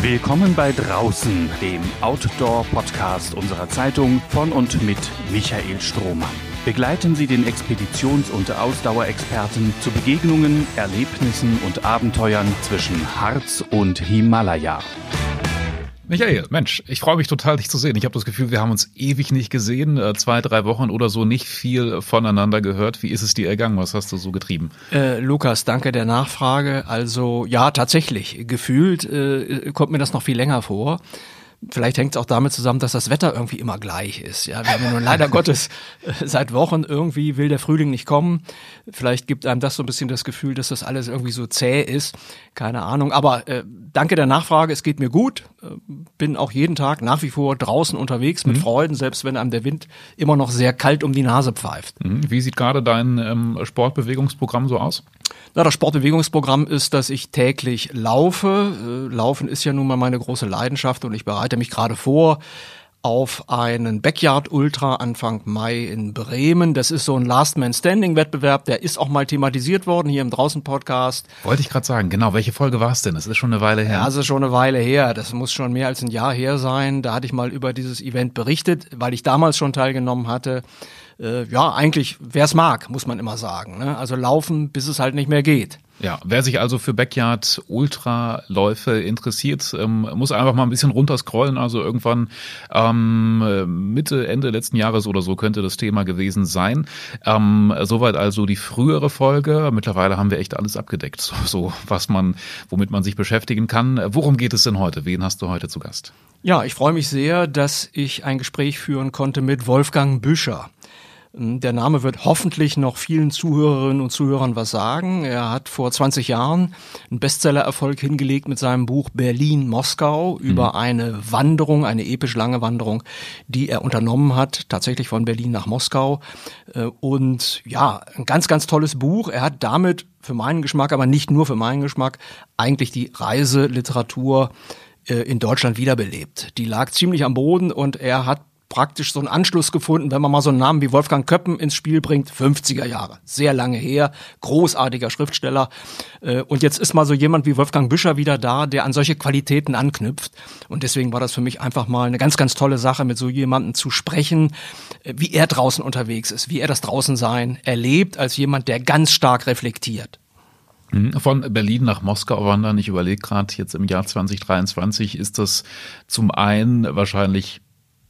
Willkommen bei Draußen, dem Outdoor-Podcast unserer Zeitung von und mit Michael Strohmann. Begleiten Sie den Expeditions- und Ausdauerexperten zu Begegnungen, Erlebnissen und Abenteuern zwischen Harz und Himalaya. Michael, Mensch, ich freue mich total, dich zu sehen. Ich habe das Gefühl, wir haben uns ewig nicht gesehen, äh, zwei, drei Wochen oder so nicht viel voneinander gehört. Wie ist es dir ergangen? Was hast du so getrieben? Äh, Lukas, danke der Nachfrage. Also ja, tatsächlich, gefühlt äh, kommt mir das noch viel länger vor. Vielleicht hängt es auch damit zusammen, dass das Wetter irgendwie immer gleich ist. Ja, wir haben ja nun leider Gottes äh, seit Wochen irgendwie will der Frühling nicht kommen. Vielleicht gibt einem das so ein bisschen das Gefühl, dass das alles irgendwie so zäh ist. Keine Ahnung. Aber äh, danke der Nachfrage. Es geht mir gut. Äh, bin auch jeden Tag nach wie vor draußen unterwegs mit mhm. Freuden, selbst wenn einem der Wind immer noch sehr kalt um die Nase pfeift. Mhm. Wie sieht gerade dein ähm, Sportbewegungsprogramm so aus? Na, das Sportbewegungsprogramm ist, dass ich täglich laufe. Äh, Laufen ist ja nun mal meine große Leidenschaft und ich bereite mich gerade vor auf einen Backyard Ultra Anfang Mai in Bremen. Das ist so ein Last Man Standing Wettbewerb, der ist auch mal thematisiert worden hier im Draußen Podcast. Wollte ich gerade sagen, genau, welche Folge war es denn? Das ist schon eine Weile her. Ja, das ist schon eine Weile her. Das muss schon mehr als ein Jahr her sein. Da hatte ich mal über dieses Event berichtet, weil ich damals schon teilgenommen hatte äh, ja, eigentlich, wer es mag, muss man immer sagen. Ne? Also laufen, bis es halt nicht mehr geht. Ja, wer sich also für Backyard Ultraläufe interessiert, ähm, muss einfach mal ein bisschen runterscrollen. Also irgendwann ähm, Mitte, Ende letzten Jahres oder so könnte das Thema gewesen sein. Ähm, soweit also die frühere Folge. Mittlerweile haben wir echt alles abgedeckt, so, so was man, womit man sich beschäftigen kann. Worum geht es denn heute? Wen hast du heute zu Gast? Ja, ich freue mich sehr, dass ich ein Gespräch führen konnte mit Wolfgang Büscher. Ähm, der Name wird hoffentlich noch vielen Zuhörerinnen und Zuhörern was sagen. Er hat vor 20 Jahren einen Bestsellererfolg hingelegt mit seinem Buch Berlin-Moskau über mhm. eine Wanderung, eine episch lange Wanderung, die er unternommen hat, tatsächlich von Berlin nach Moskau. Äh, und ja, ein ganz, ganz tolles Buch. Er hat damit für meinen Geschmack, aber nicht nur für meinen Geschmack, eigentlich die Reiseliteratur äh, in Deutschland wiederbelebt. Die lag ziemlich am Boden und er hat praktisch so einen Anschluss gefunden, wenn man mal so einen Namen wie Wolfgang Köppen ins Spiel bringt, 50er Jahre, sehr lange her, großartiger Schriftsteller. Äh, und jetzt ist mal so jemand wie Wolfgang Büscher wieder da, der an solche Qualitäten anknüpft. Und deswegen war das für mich einfach mal eine ganz, ganz tolle Sache, mit so jemandem zu sprechen, äh, wie er draußen unterwegs ist, wie er das Draußensein erlebt, als jemand, der ganz stark reflektiert. Mhm. Von Berlin nach Moskau wandern. Ich überlege gerade, jetzt im Jahr 2023 ist das zum einen wahrscheinlich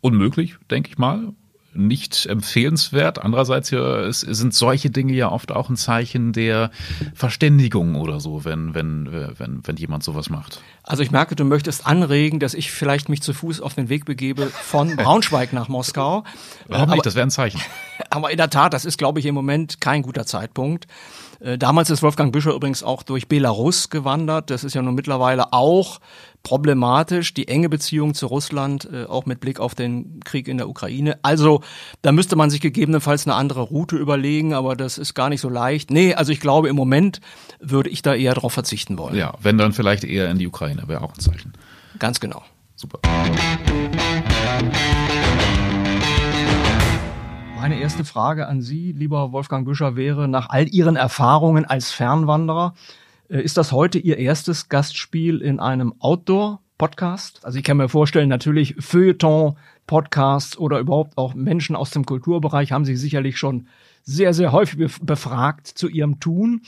unmöglich, denke ich mal. Nicht empfehlenswert. Andererseits ja, sind solche Dinge ja oft auch ein Zeichen der Verständigung oder so, wenn, wenn, wenn, wenn jemand sowas macht. Also ich merke, du möchtest anregen, dass ich vielleicht mich zu Fuß auf den Weg begebe von Braunschweig nach Moskau. Warum nicht? Das wäre ein Zeichen. Aber in der Tat, das ist, glaube ich, im Moment kein guter Zeitpunkt. Äh, damals ist Wolfgang Büscher übrigens auch durch Belarus gewandert. Das ist ja nun mittlerweile auch problematisch, die enge Beziehung zu Russland, äh, auch mit Blick auf den Krieg in der Ukraine. Also da müsste man sich gegebenenfalls eine andere Route überlegen, aber das ist gar nicht so leicht. Nee, also ich glaube, im Moment würde ich da eher darauf verzichten wollen. Ja, wenn dann vielleicht eher in die Ukraine, wäre auch ein Zeichen. Ganz genau. Super. Meine erste Frage an Sie, lieber Wolfgang Büscher, wäre nach all Ihren Erfahrungen als Fernwanderer, äh, ist das heute Ihr erstes Gastspiel in einem Outdoor-Podcast? Also ich kann mir vorstellen, natürlich Feuilleton, Podcasts oder überhaupt auch Menschen aus dem Kulturbereich haben Sie sicherlich schon sehr, sehr häufig befragt zu Ihrem Tun.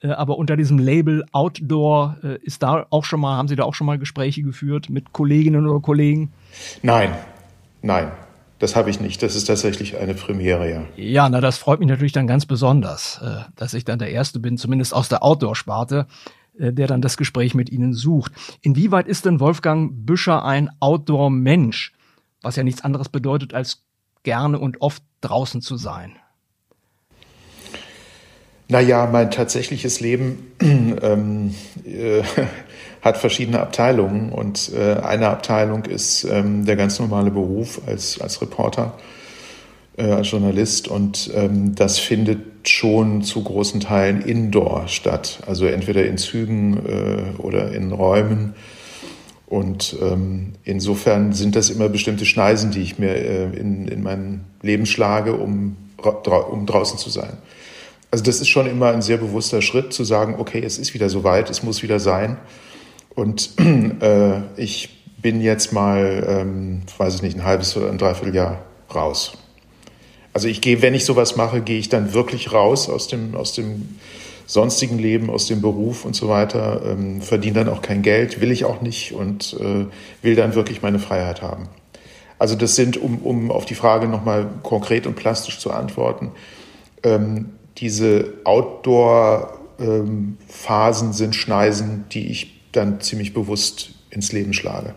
Äh, aber unter diesem Label Outdoor äh, ist da auch schon mal, haben Sie da auch schon mal Gespräche geführt mit Kolleginnen oder Kollegen? Nein, nein. Das habe ich nicht. Das ist tatsächlich eine Premiere, ja. Ja, na, das freut mich natürlich dann ganz besonders, äh, dass ich dann der Erste bin, zumindest aus der Outdoor-Sparte, äh, der dann das Gespräch mit Ihnen sucht. Inwieweit ist denn Wolfgang Büscher ein Outdoor-Mensch? Was ja nichts anderes bedeutet, als gerne und oft draußen zu sein. Naja, mein tatsächliches Leben ähm, äh, hat verschiedene Abteilungen und äh, eine Abteilung ist ähm, der ganz normale Beruf als, als Reporter, äh, als Journalist und ähm, das findet schon zu großen Teilen indoor statt, also entweder in Zügen äh, oder in Räumen. Und ähm, insofern sind das immer bestimmte Schneisen, die ich mir äh, in, in mein Leben schlage, um, um draußen zu sein. Also das ist schon immer ein sehr bewusster Schritt zu sagen, okay, es ist wieder soweit, es muss wieder sein. Und äh, ich bin jetzt mal, ähm, weiß ich nicht, ein halbes oder ein Dreivierteljahr raus. Also ich gehe, wenn ich sowas mache, gehe ich dann wirklich raus aus dem, aus dem sonstigen Leben, aus dem Beruf und so weiter, ähm, verdiene dann auch kein Geld, will ich auch nicht und äh, will dann wirklich meine Freiheit haben. Also das sind, um, um auf die Frage nochmal konkret und plastisch zu antworten, ähm, diese Outdoor-Phasen ähm, sind Schneisen, die ich dann ziemlich bewusst ins Leben schlage.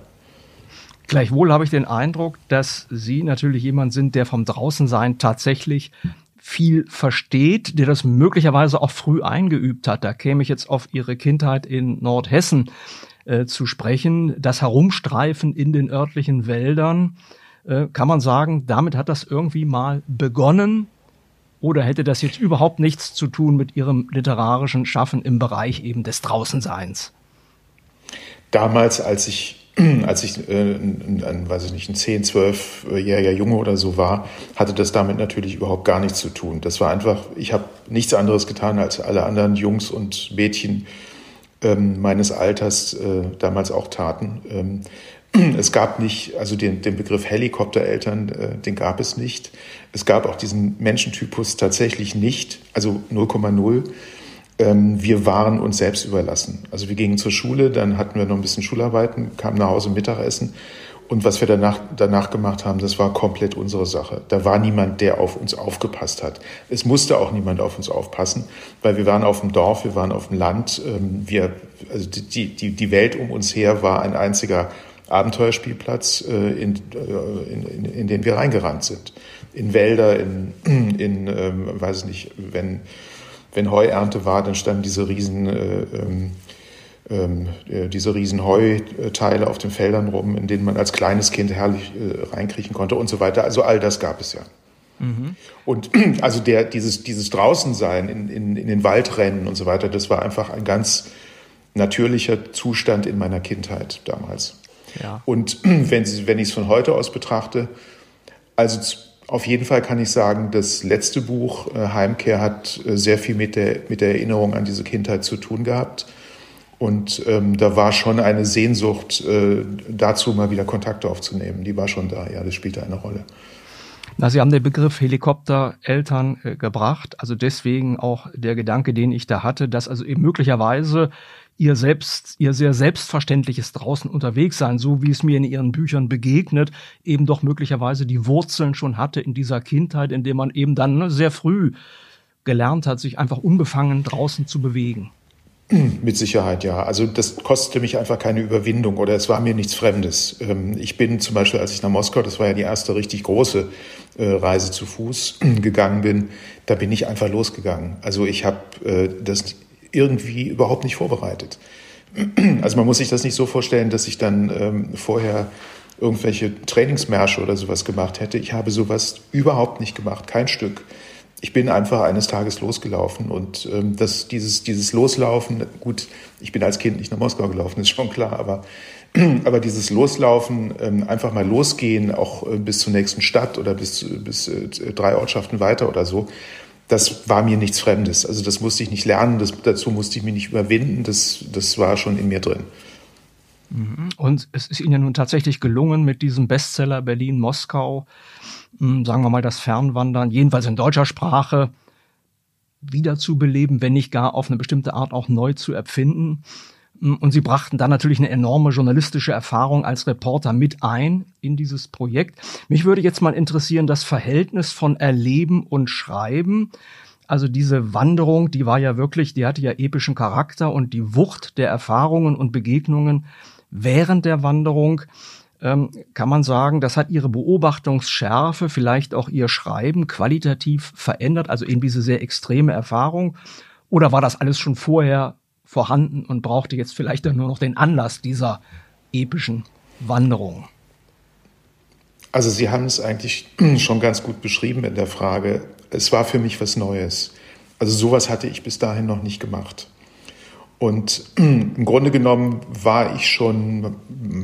Gleichwohl habe ich den Eindruck, dass Sie natürlich jemand sind, der vom Draußensein tatsächlich viel versteht, der das möglicherweise auch früh eingeübt hat. Da käme ich jetzt auf Ihre Kindheit in Nordhessen äh, zu sprechen. Das Herumstreifen in den örtlichen Wäldern, äh, kann man sagen, damit hat das irgendwie mal begonnen? Oder hätte das jetzt überhaupt nichts zu tun mit Ihrem literarischen Schaffen im Bereich eben des Draußenseins? Damals, als ich als ich äh, ein, weiß ich nicht, ein 10, 12-jähriger Junge oder so war, hatte das damit natürlich überhaupt gar nichts zu tun. Das war einfach, ich habe nichts anderes getan, als alle anderen Jungs und Mädchen ähm, meines Alters äh, damals auch taten. Ähm, es gab nicht, also den, den Begriff Helikoptereltern, äh, den gab es nicht. Es gab auch diesen Menschentypus tatsächlich nicht, also 0,0 ähm, wir waren uns selbst überlassen. Also wir gingen zur Schule, dann hatten wir noch ein bisschen Schularbeiten, kamen nach Hause Mittagessen. Und was wir danach, danach gemacht haben, das war komplett unsere Sache. Da war niemand, der auf uns aufgepasst hat. Es musste auch niemand auf uns aufpassen, weil wir waren auf dem Dorf, wir waren auf dem Land. Ähm, wir, also die, die, die Welt um uns her war ein einziger Abenteuerspielplatz, äh, in, äh, in, in, in den wir reingerannt sind. In Wälder, in, in ähm, weiß ich nicht, wenn wenn Heuernte war, dann standen diese riesen, äh, ähm, ähm, äh, diese riesen Heuteile auf den Feldern rum, in denen man als kleines Kind herrlich äh, reinkriechen konnte und so weiter. Also all das gab es ja. Mhm. Und also der, dieses, dieses Draußensein in, in, in den Waldrennen und so weiter, das war einfach ein ganz natürlicher Zustand in meiner Kindheit damals. Ja. Und wenn, wenn ich es von heute aus betrachte, also auf jeden Fall kann ich sagen, das letzte Buch äh, Heimkehr hat äh, sehr viel mit der, mit der Erinnerung an diese Kindheit zu tun gehabt. Und ähm, da war schon eine Sehnsucht äh, dazu, mal wieder Kontakte aufzunehmen. Die war schon da, ja, das spielte eine Rolle. Na, Sie haben den Begriff Helikoptereltern äh, gebracht. Also deswegen auch der Gedanke, den ich da hatte, dass also eben möglicherweise ihr selbst, ihr sehr selbstverständliches draußen unterwegs sein, so wie es mir in ihren Büchern begegnet, eben doch möglicherweise die Wurzeln schon hatte in dieser Kindheit, in der man eben dann ne, sehr früh gelernt hat, sich einfach unbefangen draußen zu bewegen. Mit Sicherheit, ja. Also das kostete mich einfach keine Überwindung oder es war mir nichts Fremdes. Ähm, ich bin zum Beispiel, als ich nach Moskau, das war ja die erste richtig große äh, Reise zu Fuß gegangen bin, da bin ich einfach losgegangen. Also ich habe äh, das irgendwie überhaupt nicht vorbereitet. Also man muss sich das nicht so vorstellen, dass ich dann ähm, vorher irgendwelche Trainingsmärsche oder sowas gemacht hätte. Ich habe sowas überhaupt nicht gemacht, kein Stück. Ich bin einfach eines Tages losgelaufen und ähm, das, dieses, dieses Loslaufen, gut, ich bin als Kind nicht nach Moskau gelaufen, ist schon klar, aber, aber dieses Loslaufen, ähm, einfach mal losgehen, auch äh, bis zur nächsten Stadt oder bis, bis äh, drei Ortschaften weiter oder so, das war mir nichts Fremdes. Also das musste ich nicht lernen, das, dazu musste ich mich nicht überwinden, das, das war schon in mir drin. Mhm. Und es ist Ihnen ja nun tatsächlich gelungen, mit diesem Bestseller Berlin-Moskau, hm, sagen wir mal, das Fernwandern, jedenfalls in deutscher Sprache, wiederzubeleben, wenn nicht gar auf eine bestimmte Art auch neu zu erfinden. Und sie brachten dann natürlich eine enorme journalistische Erfahrung als Reporter mit ein in dieses Projekt. Mich würde jetzt mal interessieren, das Verhältnis von Erleben und Schreiben. Also diese Wanderung, die war ja wirklich, die hatte ja epischen Charakter und die Wucht der Erfahrungen und Begegnungen während der Wanderung, ähm, kann man sagen, das hat ihre Beobachtungsschärfe, vielleicht auch ihr Schreiben qualitativ verändert, also eben diese sehr extreme Erfahrung. Oder war das alles schon vorher vorhanden und brauchte jetzt vielleicht nur noch den Anlass dieser epischen Wanderung. Also Sie haben es eigentlich schon ganz gut beschrieben in der Frage. Es war für mich was Neues. Also sowas hatte ich bis dahin noch nicht gemacht. Und im Grunde genommen war ich schon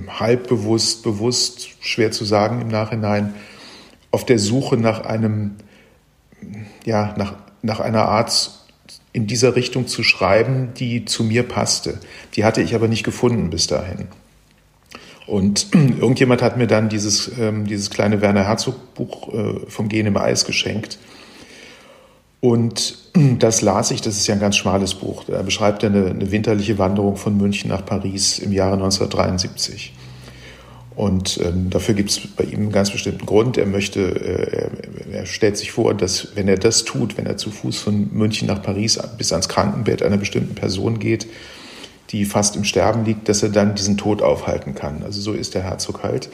halb bewusst, bewusst, schwer zu sagen im Nachhinein, auf der Suche nach einem, ja, nach, nach einer Art in dieser Richtung zu schreiben, die zu mir passte. Die hatte ich aber nicht gefunden bis dahin. Und irgendjemand hat mir dann dieses, ähm, dieses kleine Werner Herzog Buch äh, vom Gehen im Eis geschenkt. Und das las ich, das ist ja ein ganz schmales Buch. Da beschreibt er eine, eine winterliche Wanderung von München nach Paris im Jahre 1973. Und ähm, dafür gibt es bei ihm einen ganz bestimmten Grund. Er möchte, äh, er stellt sich vor, dass wenn er das tut, wenn er zu Fuß von München nach Paris bis ans Krankenbett einer bestimmten Person geht, die fast im Sterben liegt, dass er dann diesen Tod aufhalten kann. Also so ist der Herzog halt.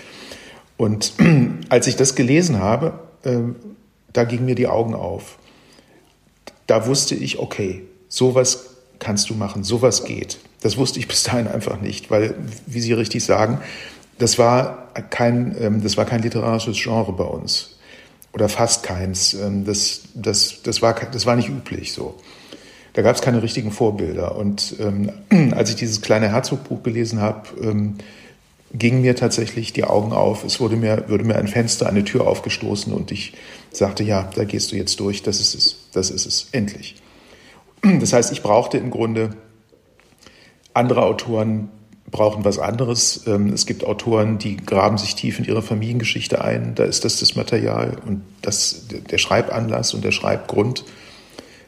Und als ich das gelesen habe, äh, da gingen mir die Augen auf. Da wusste ich, okay, sowas kannst du machen, sowas geht. Das wusste ich bis dahin einfach nicht, weil, wie Sie richtig sagen, das war kein, ähm, das war kein literarisches Genre bei uns oder fast keins. Ähm, das, das, das, war, das war nicht üblich so. Da gab es keine richtigen Vorbilder. Und ähm, als ich dieses kleine Herzogbuch gelesen habe, ähm, gingen mir tatsächlich die Augen auf. Es wurde mir, würde mir ein Fenster, eine Tür aufgestoßen und ich sagte, ja, da gehst du jetzt durch, das ist es, das ist es, endlich. Das heißt, ich brauchte im Grunde andere Autoren, brauchen was anderes. Ähm, es gibt Autoren, die graben sich tief in ihre Familiengeschichte ein. Da ist das das Material und das, der Schreibanlass und der Schreibgrund.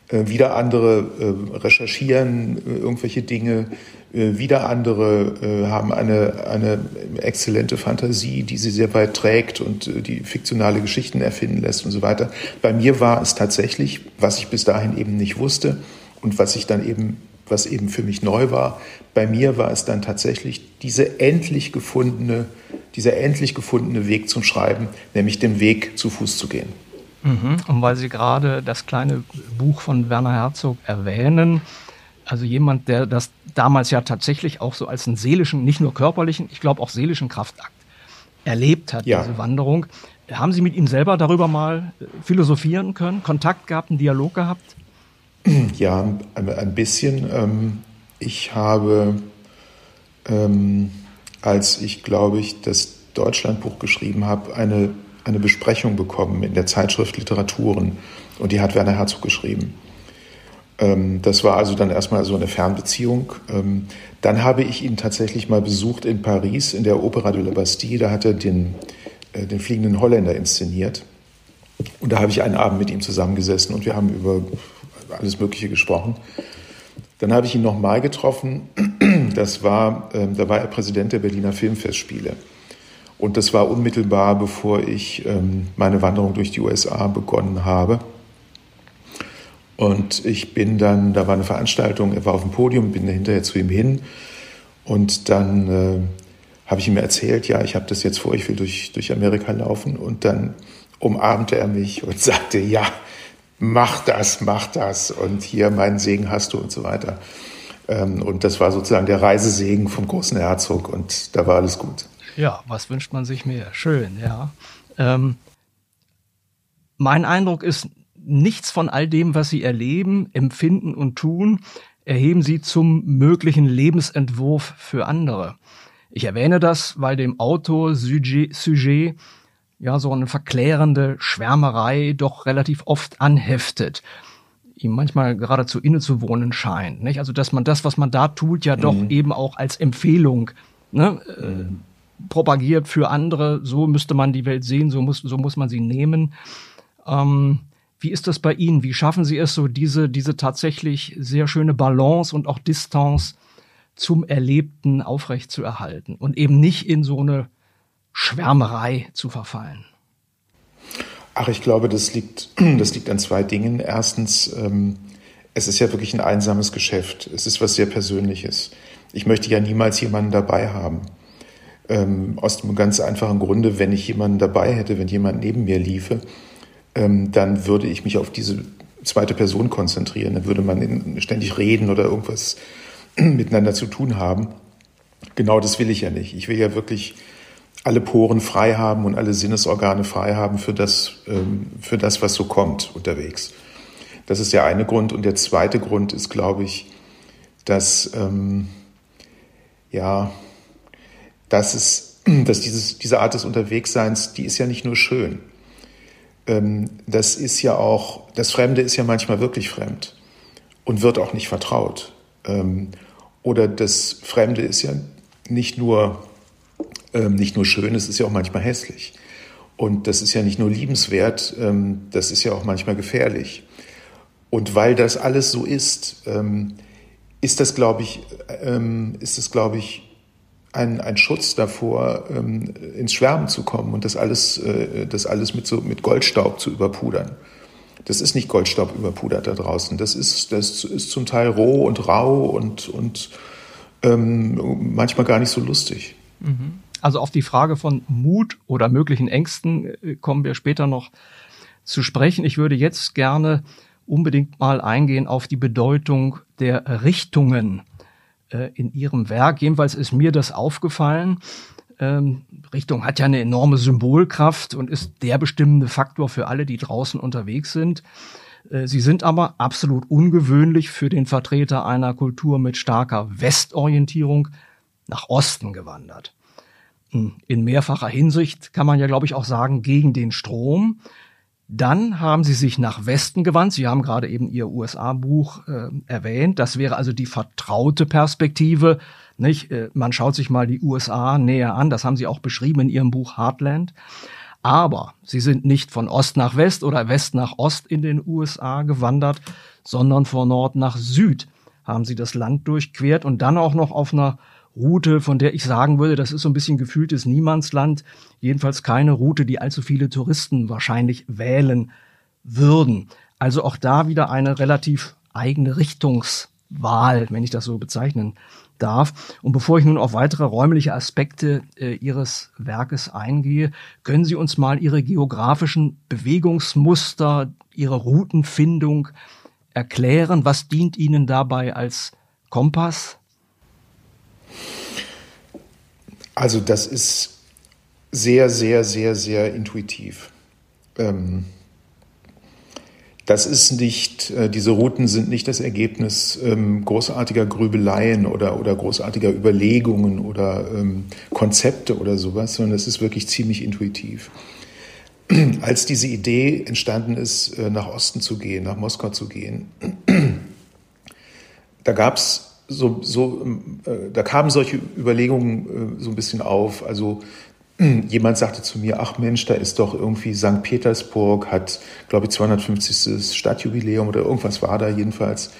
Äh, wieder andere äh, recherchieren äh, irgendwelche Dinge. Wieder andere haben eine, eine exzellente Fantasie, die sie sehr weit trägt und die fiktionale Geschichten erfinden lässt und so weiter. Bei mir war es tatsächlich, was ich bis dahin eben nicht wusste und was ich dann eben was eben für mich neu war. Bei mir war es dann tatsächlich diese endlich gefundene, dieser endlich gefundene Weg zum Schreiben, nämlich den Weg zu Fuß zu gehen. Mhm. Und weil Sie gerade das kleine Buch von Werner Herzog erwähnen, also jemand, der das damals ja tatsächlich auch so als einen seelischen, nicht nur körperlichen, ich glaube auch seelischen Kraftakt erlebt hat, ja. diese Wanderung. Haben Sie mit ihm selber darüber mal philosophieren können, Kontakt gehabt, einen Dialog gehabt? Ja, ein bisschen. Ähm, ich habe, ähm, als ich, glaube ich, das Deutschlandbuch geschrieben habe, eine, eine Besprechung bekommen in der Zeitschrift Literaturen. Und die hat Werner Herzog geschrieben. Ähm, das war also dann erstmal so eine Fernbeziehung. Dann habe ich ihn tatsächlich mal besucht in Paris, in der Opera de la Bastille. Da hat er den, äh, den fliegenden Holländer inszeniert. Und da habe ich einen Abend mit ihm zusammengesessen und wir haben über alles Mögliche gesprochen. Dann habe ich ihn nochmal getroffen. Das war, äh, da war er Präsident der Berliner Filmfestspiele. Und das war unmittelbar, bevor ich ähm, meine Wanderung durch die USA begonnen habe. Und ich bin dann, da war eine Veranstaltung, er war auf dem Podium, bin hinterher zu ihm hin. Und dann äh, habe ich ihm erzählt, ja, ich habe das jetzt vor, ich will durch, durch Amerika laufen. Und dann umarmte er mich und sagte, ja, mach das, mach das und hier meinen Segen hast du und so weiter. Ähm, und das war sozusagen der Reisesegen vom großen Herzog und da war alles gut. Ja, was wünscht man sich mehr? Schön, ja. Ähm, mein Eindruck ist, nichts von all dem, was Sie erleben, empfinden und tun, erheben Sie zum möglichen Lebensentwurf für andere. Ich erwähne das, weil dem Autor Sujet, Sujet ja so eine verklärende Schwärmerei doch relativ oft anheftet ihm manchmal geradezu innezuwohnen scheint. Nicht? Also dass man das, was man da tut, ja doch mhm. eben auch als Empfehlung ne, äh, mhm. propagiert für andere. So müsste man die Welt sehen, so muss, so muss man sie nehmen. Ähm, wie ist das bei Ihnen? Wie schaffen Sie es so, diese, diese tatsächlich sehr schöne Balance und auch Distanz zum Erlebten aufrechtzuerhalten und eben nicht in so eine Schwärmerei zu verfallen? Ach, ich glaube, das liegt, das liegt an zwei Dingen. Erstens, ähm, es ist ja wirklich ein einsames Geschäft. Es ist was sehr Persönliches. Ich möchte ja niemals jemanden dabei haben. Ähm, aus dem ganz einfachen Grunde, wenn ich jemanden dabei hätte, wenn jemand neben mir liefe, ähm, dann würde ich mich auf diese zweite Person konzentrieren. Dann würde man ständig reden oder irgendwas miteinander zu tun haben. Genau das will ich ja nicht. Ich will ja wirklich alle Poren frei haben und alle Sinnesorgane frei haben für das, ähm, für das, was so kommt unterwegs. Das ist der eine Grund. Und der zweite Grund ist, glaube ich, dass, ähm, ja, dass es, dass dieses, diese Art des Unterwegsseins, die ist ja nicht nur schön. Ähm, das ist ja auch, das Fremde ist ja manchmal wirklich fremd. und wird auch nicht vertraut. Ähm, oder das Fremde ist ja nicht nur, ähm, nicht nur schön, es ist ja auch manchmal hässlich. Und das ist ja nicht nur liebenswert, ähm, das ist ja auch manchmal gefährlich. Und weil das alles so ist, ähm, ist das, glaube ich, ist das, glaube ich, ein, ein Schutz davor, ins Schwärmen zu kommen und das alles, äh, das alles mit, so, mit Goldstaub zu überpudern. Das ist nicht Goldstaub überpudert da draußen. Das ist, das ist zum Teil roh und rau und, und manchmal gar nicht so lustig. Mhm. Also auf die Frage von Mut oder möglichen Ängsten äh, kommen wir später noch zu sprechen. Ich würde jetzt gerne unbedingt mal eingehen auf die Bedeutung der Richtungen äh, in Ihrem Werk. Jedenfalls ist mir das aufgefallen. Ähm, Richtung hat ja eine enorme Symbolkraft und ist der bestimmende Faktor für alle, die draußen unterwegs sind. Äh, sie sind aber absolut ungewöhnlich für den Vertreter einer Kultur mit starker Westorientierung nach Osten gewandert. In mehrfacher Hinsicht kann man ja, glaube ich, auch sagen, gegen den Strom. Dann haben sie sich nach Westen gewandt. Sie haben gerade eben ihr USA-Buch äh, erwähnt. Das wäre also die vertraute Perspektive. Nicht? Äh, man schaut sich mal die USA näher an. Das haben sie auch beschrieben in ihrem Buch Heartland. Aber sie sind nicht von Ost nach West oder West nach Ost in den USA gewandert, sondern von Nord nach Süd haben sie das Land durchquert und dann auch noch auf einer Route, von der ich sagen würde, das ist so ein bisschen gefühltes Niemandsland. Jedenfalls keine Route, die allzu viele Touristen wahrscheinlich wählen würden. Also auch da wieder eine relativ eigene Richtungswahl, wenn ich das so bezeichnen darf. Und bevor ich nun auf weitere räumliche Aspekte äh, Ihres Werkes eingehe, können Sie uns mal Ihre geografischen Bewegungsmuster, Ihre Routenfindung erklären? Was dient Ihnen dabei als Kompass? Also das ist sehr, sehr, sehr, sehr intuitiv. Ähm, das ist nicht, äh, diese Routen sind nicht das Ergebnis ähm, großartiger Grübeleien oder, oder großartiger Überlegungen oder ähm, Konzepte oder sowas, sondern es ist wirklich ziemlich intuitiv. Als diese Idee entstanden ist, äh, nach Osten zu gehen, nach Moskau zu gehen, da gab es so, so, ähm, äh, da kamen solche Überlegungen äh, so ein bisschen auf. Also jemand sagte zu mir, ach Mensch, da ist doch irgendwie St. Petersburg, hat, glaube ich, 250. Stadtjubiläum oder irgendwas war da jedenfalls.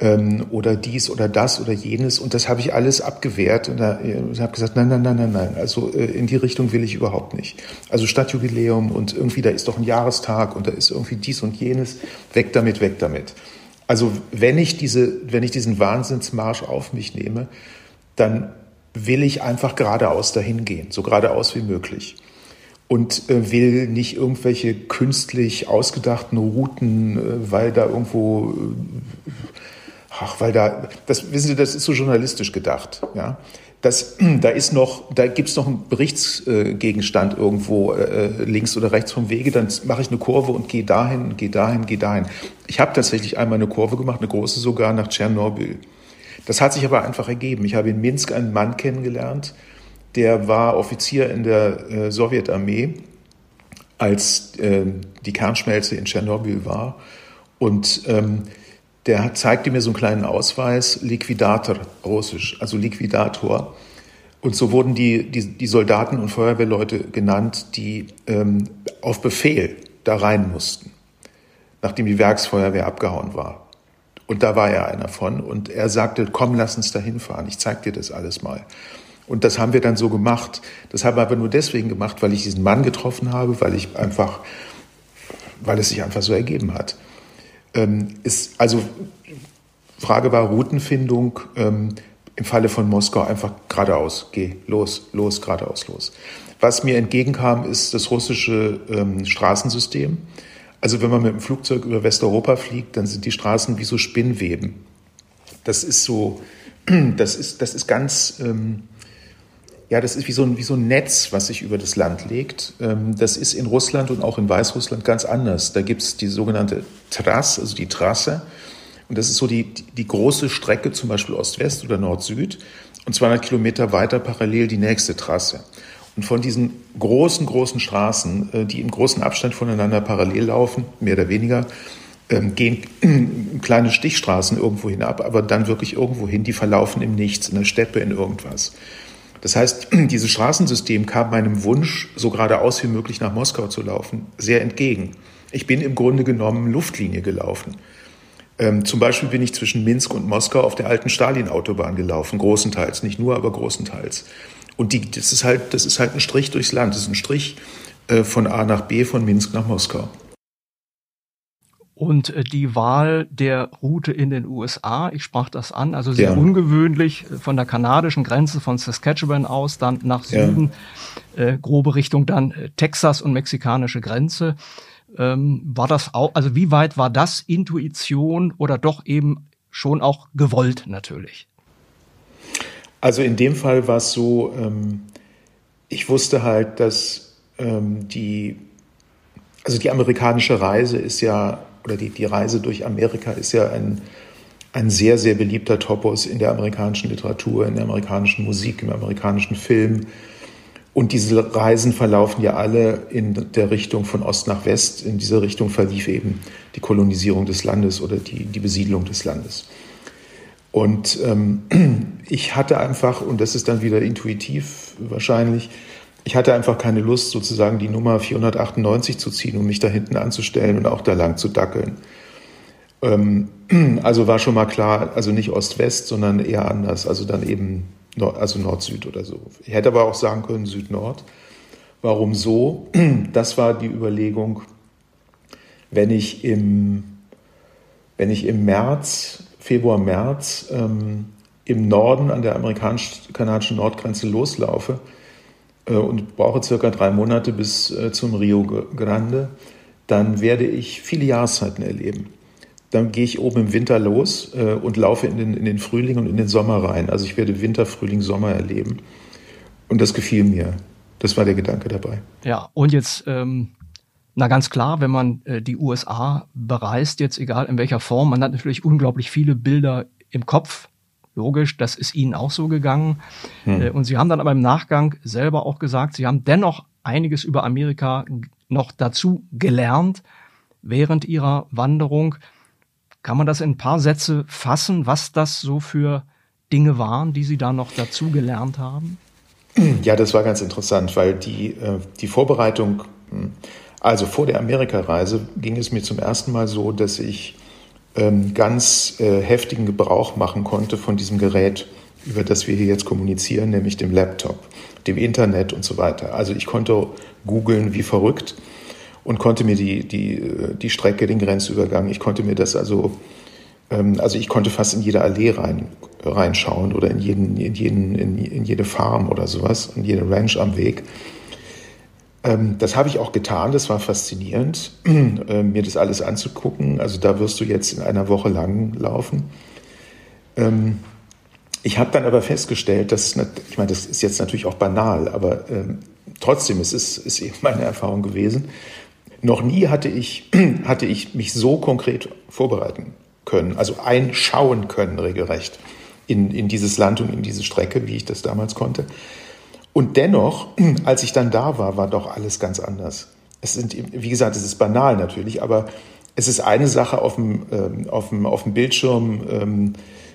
Ähm, oder dies oder das oder jenes. Und das habe ich alles abgewehrt und da, äh, habe gesagt, nein, nein, nein, nein, nein. Also äh, in die Richtung will ich überhaupt nicht. Also Stadtjubiläum und irgendwie, da ist doch ein Jahrestag und da ist irgendwie dies und jenes. Weg damit, weg damit. Also wenn ich, diese, wenn ich diesen Wahnsinnsmarsch auf mich nehme, dann will ich einfach geradeaus dahin gehen, so geradeaus wie möglich. Und äh, will nicht irgendwelche künstlich ausgedachten Routen, äh, weil da irgendwo, äh, ach, weil da, das wissen Sie, das ist so journalistisch gedacht, ja. Das, da ist noch, da gibt's noch einen Berichtsgegenstand irgendwo äh, links oder rechts vom Wege, dann mache ich eine Kurve und gehe dahin, gehe dahin, gehe dahin. Ich habe tatsächlich einmal eine Kurve gemacht, eine große sogar nach Tschernobyl. Das hat sich aber einfach ergeben. Ich habe in Minsk einen Mann kennengelernt, der war Offizier in der äh, Sowjetarmee, als äh, die Kernschmelze in Tschernobyl war. Und ähm, der zeigte mir so einen kleinen Ausweis, Liquidator, russisch, also Liquidator. Und so wurden die, die, die Soldaten und Feuerwehrleute genannt, die ähm, auf Befehl da rein mussten, nachdem die Werksfeuerwehr abgehauen war. Und da war er einer von. Und er sagte, komm, lass uns da hinfahren, ich zeig dir das alles mal. Und das haben wir dann so gemacht. Das haben wir aber nur deswegen gemacht, weil ich diesen Mann getroffen habe, weil ich einfach, weil es sich einfach so ergeben hat. Ähm, ist, also Frage war Routenfindung. Ähm, Im Falle von Moskau einfach geradeaus, geh los, los, geradeaus, los. Was mir entgegenkam, ist das russische ähm, Straßensystem. Also wenn man mit dem Flugzeug über Westeuropa fliegt, dann sind die Straßen wie so Spinnweben. Das ist so, das ist, das ist ganz, ähm, ja, das ist wie so, ein, wie so ein Netz, was sich über das Land legt. Ähm, das ist in Russland und auch in Weißrussland ganz anders. Da gibt es die sogenannte Trasse, also die Trasse. Und das ist so die, die, große Strecke, zum Beispiel Ost-West oder Nord-Süd. Und 200 Kilometer weiter parallel die nächste Trasse. Und von diesen großen, großen Straßen, äh, die im großen Abstand voneinander parallel laufen, mehr oder weniger, ähm, gehen kleine Stichstraßen irgendwo hinab, aber dann wirklich irgendwo hin, die verlaufen im Nichts, in der Steppe, in irgendwas. Das heißt, dieses Straßensystem kam meinem Wunsch, so geradeaus wie möglich nach Moskau zu laufen, sehr entgegen. Ich bin im Grunde genommen Luftlinie gelaufen. Ähm, zum Beispiel bin ich zwischen Minsk und Moskau auf der alten Stalin-Autobahn gelaufen, großenteils, nicht nur, aber großenteils. Und die, das, ist halt, das ist halt ein Strich durchs Land, das ist ein Strich äh, von A nach B, von Minsk nach Moskau. Und äh, die Wahl der Route in den USA, ich sprach das an, also sehr ja. ungewöhnlich, äh, von der kanadischen Grenze von Saskatchewan aus, dann nach Süden, ja. äh, grobe Richtung dann äh, Texas und mexikanische Grenze. Ähm, war das auch, also wie weit war das Intuition oder doch eben schon auch gewollt natürlich? Also in dem Fall war es so, ähm, ich wusste halt, dass ähm, die, also die amerikanische Reise ist ja oder die, die Reise durch Amerika ist ja ein, ein sehr, sehr beliebter Topos in der amerikanischen Literatur, in der amerikanischen Musik, im amerikanischen Film. Und diese Reisen verlaufen ja alle in der Richtung von Ost nach West. In dieser Richtung verlief eben die Kolonisierung des Landes oder die, die Besiedlung des Landes. Und ähm, ich hatte einfach, und das ist dann wieder intuitiv wahrscheinlich, ich hatte einfach keine Lust, sozusagen die Nummer 498 zu ziehen, um mich da hinten anzustellen und auch da lang zu dackeln. Ähm, also war schon mal klar, also nicht Ost-West, sondern eher anders, also dann eben Nord, also Nord-Süd oder so. Ich hätte aber auch sagen können Süd-Nord. Warum so? Das war die Überlegung, wenn ich im, wenn ich im März, Februar, März ähm, im Norden an der amerikanisch-kanadischen Nordgrenze loslaufe, und brauche circa drei Monate bis äh, zum Rio Grande, dann werde ich viele Jahreszeiten erleben. Dann gehe ich oben im Winter los äh, und laufe in den, in den Frühling und in den Sommer rein. Also ich werde Winter, Frühling, Sommer erleben. Und das gefiel mir. Das war der Gedanke dabei. Ja, und jetzt, ähm, na ganz klar, wenn man äh, die USA bereist, jetzt egal in welcher Form, man hat natürlich unglaublich viele Bilder im Kopf Logisch, das ist Ihnen auch so gegangen. Hm. Äh, und Sie haben dann aber im Nachgang selber auch gesagt, Sie haben dennoch einiges über Amerika noch dazu gelernt während Ihrer Wanderung. Kann man das in ein paar Sätze fassen, was das so für Dinge waren, die Sie da noch dazu gelernt haben? Ja, das war ganz interessant, weil die, äh, die Vorbereitung, hm, also vor der Amerikareise ging es mir zum ersten Mal so, dass ich ganz äh, heftigen Gebrauch machen konnte von diesem Gerät, über das wir hier jetzt kommunizieren, nämlich dem Laptop, dem Internet und so weiter. Also ich konnte googeln wie verrückt und konnte mir die, die, äh, die Strecke, den Grenzübergang, ich konnte mir das also, ähm, also ich konnte fast in jede Allee rein, reinschauen oder in, jeden, in, jeden, in, in jede Farm oder sowas, in jede Ranch am Weg. Ähm, das habe ich auch getan, das war faszinierend, äh, mir das alles anzugucken. Also da wirst du jetzt in einer Woche lang laufen. Ähm, ich habe dann aber festgestellt, dass, ich meine, das ist jetzt natürlich auch banal, aber ähm, trotzdem, es ist, ist eben meine Erfahrung gewesen. Noch nie hatte ich, hatte ich mich so konkret vorbereiten können, also einschauen können, regelrecht, in, in dieses Land und in diese Strecke, wie ich das damals konnte. Und dennoch, als ich dann da war, war doch alles ganz anders. Es sind, wie gesagt, es ist banal natürlich, aber es ist eine Sache auf dem, ähm, auf dem, auf dem Bildschirm ähm,